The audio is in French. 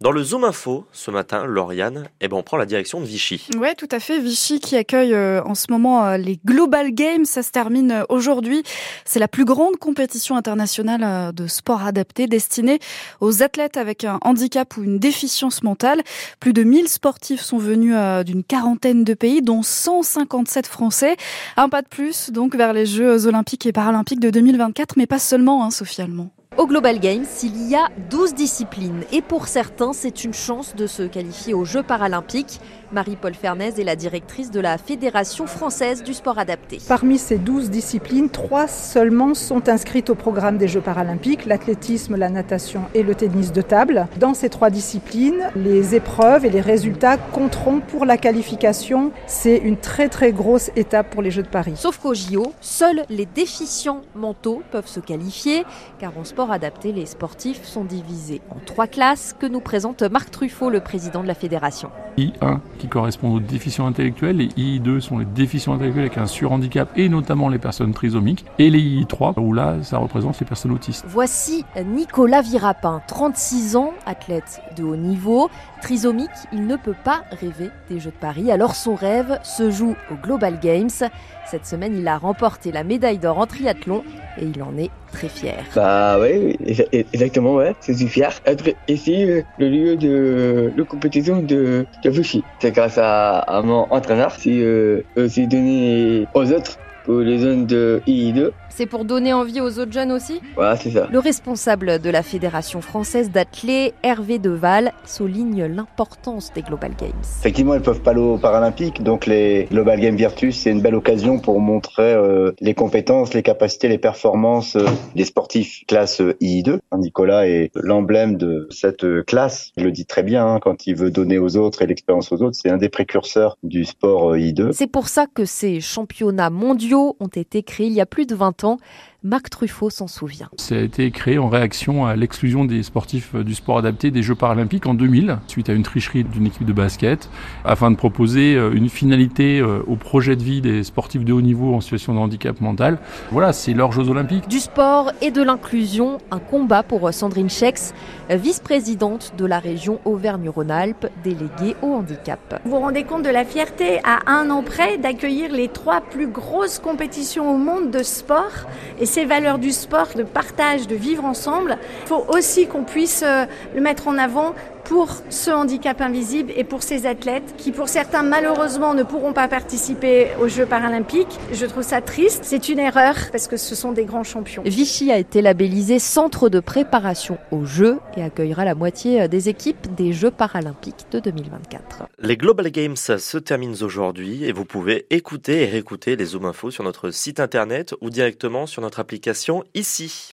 Dans le Zoom Info, ce matin, Lauriane, eh ben, on prend la direction de Vichy. Ouais, tout à fait. Vichy qui accueille euh, en ce moment euh, les Global Games. Ça se termine euh, aujourd'hui. C'est la plus grande compétition internationale de sport adapté destinée aux athlètes avec un handicap ou une déficience mentale. Plus de 1000 sportifs sont venus d'une quarantaine de pays, dont 157 Français. Un pas de plus, donc, vers les Jeux olympiques et paralympiques de 2024, mais pas seulement, hein, Sophie Allemand. Au Global Games, il y a 12 disciplines et pour certains, c'est une chance de se qualifier aux Jeux paralympiques. Marie-Paul Fernez est la directrice de la Fédération française du sport adapté. Parmi ces 12 disciplines, trois seulement sont inscrites au programme des Jeux paralympiques, l'athlétisme, la natation et le tennis de table. Dans ces trois disciplines, les épreuves et les résultats compteront pour la qualification. C'est une très très grosse étape pour les Jeux de Paris. Sauf qu'au JO, seuls les déficients mentaux peuvent se qualifier, car en sport adapté, les sportifs sont divisés en trois classes que nous présente Marc Truffaut, le président de la fédération. I1 qui correspond aux déficients intellectuels, les I2 sont les déficients intellectuels avec un surhandicap et notamment les personnes trisomiques, et les I3 où là ça représente les personnes autistes. Voici Nicolas Virapin, 36 ans, athlète de haut niveau, trisomique, il ne peut pas rêver des Jeux de Paris, alors son rêve se joue au Global Games. Cette semaine, il a remporté la médaille d'or en triathlon et il en est très fier. Bah oui, exactement, ouais. Je suis fier d'être ici, le lieu de, de compétition de, de C'est grâce à, mon entraîneur. Qui euh, aussi donné aux autres pour les zones de I2 c'est pour donner envie aux autres jeunes aussi Voilà, c'est ça. Le responsable de la Fédération française d'athlètes, Hervé Deval, souligne l'importance des Global Games. Effectivement, ils peuvent pas aller aux Paralympiques, donc les Global Games Virtus, c'est une belle occasion pour montrer euh, les compétences, les capacités, les performances euh, des sportifs classe I2. Nicolas est l'emblème de cette classe. Il le dit très bien hein, quand il veut donner aux autres et l'expérience aux autres. C'est un des précurseurs du sport euh, I2. C'est pour ça que ces championnats mondiaux ont été créés il y a plus de 20 ans Marc Truffaut s'en souvient. Ça a été créé en réaction à l'exclusion des sportifs du sport adapté des Jeux paralympiques en 2000, suite à une tricherie d'une équipe de basket, afin de proposer euh, une finalité euh, au projet de vie des sportifs de haut niveau en situation de handicap mental. Voilà, c'est leurs Jeux olympiques. Du sport et de l'inclusion, un combat pour Sandrine Chex, vice-présidente de la région Auvergne-Rhône-Alpes, déléguée au handicap. Vous vous rendez compte de la fierté à un an près d'accueillir les trois plus grosses compétitions au monde de sport et ces valeurs du sport, de partage, de vivre ensemble, il faut aussi qu'on puisse euh, le mettre en avant pour ce handicap invisible et pour ces athlètes qui, pour certains, malheureusement, ne pourront pas participer aux Jeux paralympiques. Je trouve ça triste. C'est une erreur parce que ce sont des grands champions. Vichy a été labellisé centre de préparation aux Jeux et accueillera la moitié des équipes des Jeux paralympiques de 2024. Les Global Games se terminent aujourd'hui et vous pouvez écouter et réécouter les Zoom Infos sur notre site internet ou directement sur notre application ici.